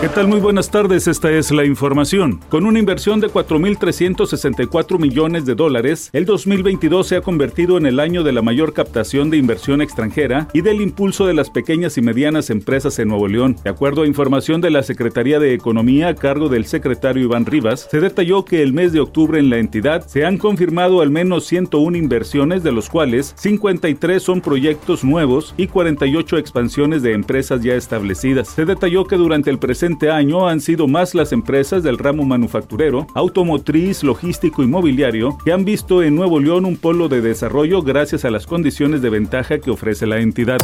¿Qué tal? Muy buenas tardes, esta es la información. Con una inversión de 4.364 millones de dólares, el 2022 se ha convertido en el año de la mayor captación de inversión extranjera y del impulso de las pequeñas y medianas empresas en Nuevo León. De acuerdo a información de la Secretaría de Economía a cargo del secretario Iván Rivas, se detalló que el mes de octubre en la entidad se han confirmado al menos 101 inversiones, de los cuales 53 son proyectos nuevos y 48 expansiones de empresas ya establecidas. Se detalló que durante el presente año han sido más las empresas del ramo manufacturero, automotriz, logístico y mobiliario que han visto en Nuevo León un polo de desarrollo gracias a las condiciones de ventaja que ofrece la entidad.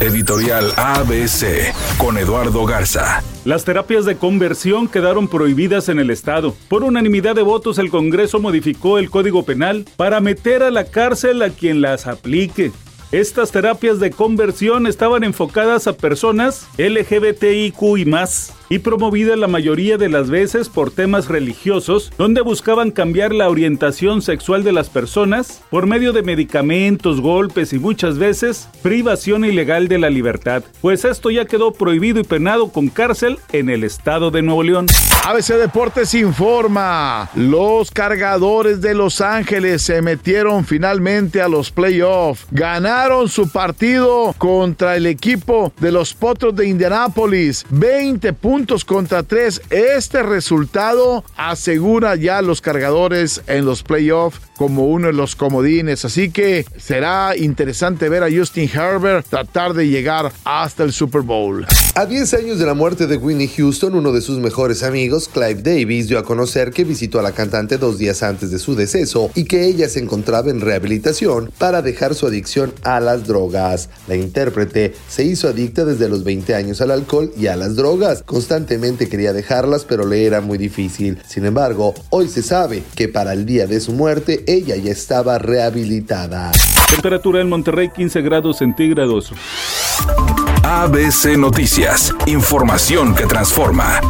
Editorial ABC con Eduardo Garza. Las terapias de conversión quedaron prohibidas en el Estado. Por unanimidad de votos, el Congreso modificó el Código Penal para meter a la cárcel a quien las aplique. Estas terapias de conversión estaban enfocadas a personas LGBTIQ y más y promovida la mayoría de las veces por temas religiosos, donde buscaban cambiar la orientación sexual de las personas por medio de medicamentos, golpes y muchas veces privación ilegal de la libertad. Pues esto ya quedó prohibido y penado con cárcel en el estado de Nuevo León. ABC Deportes informa, los cargadores de Los Ángeles se metieron finalmente a los playoffs, ganaron su partido contra el equipo de los Potros de Indianápolis, 20 puntos puntos contra tres. Este resultado asegura ya los cargadores en los playoffs como uno de los comodines. Así que será interesante ver a Justin Herbert tratar de llegar hasta el Super Bowl. A 10 años de la muerte de Whitney Houston, uno de sus mejores amigos, Clive Davis, dio a conocer que visitó a la cantante dos días antes de su deceso y que ella se encontraba en rehabilitación para dejar su adicción a las drogas. La intérprete se hizo adicta desde los 20 años al alcohol y a las drogas. Constantemente quería dejarlas, pero le era muy difícil. Sin embargo, hoy se sabe que para el día de su muerte ella ya estaba rehabilitada. Temperatura en Monterrey 15 grados centígrados. ABC Noticias, información que transforma.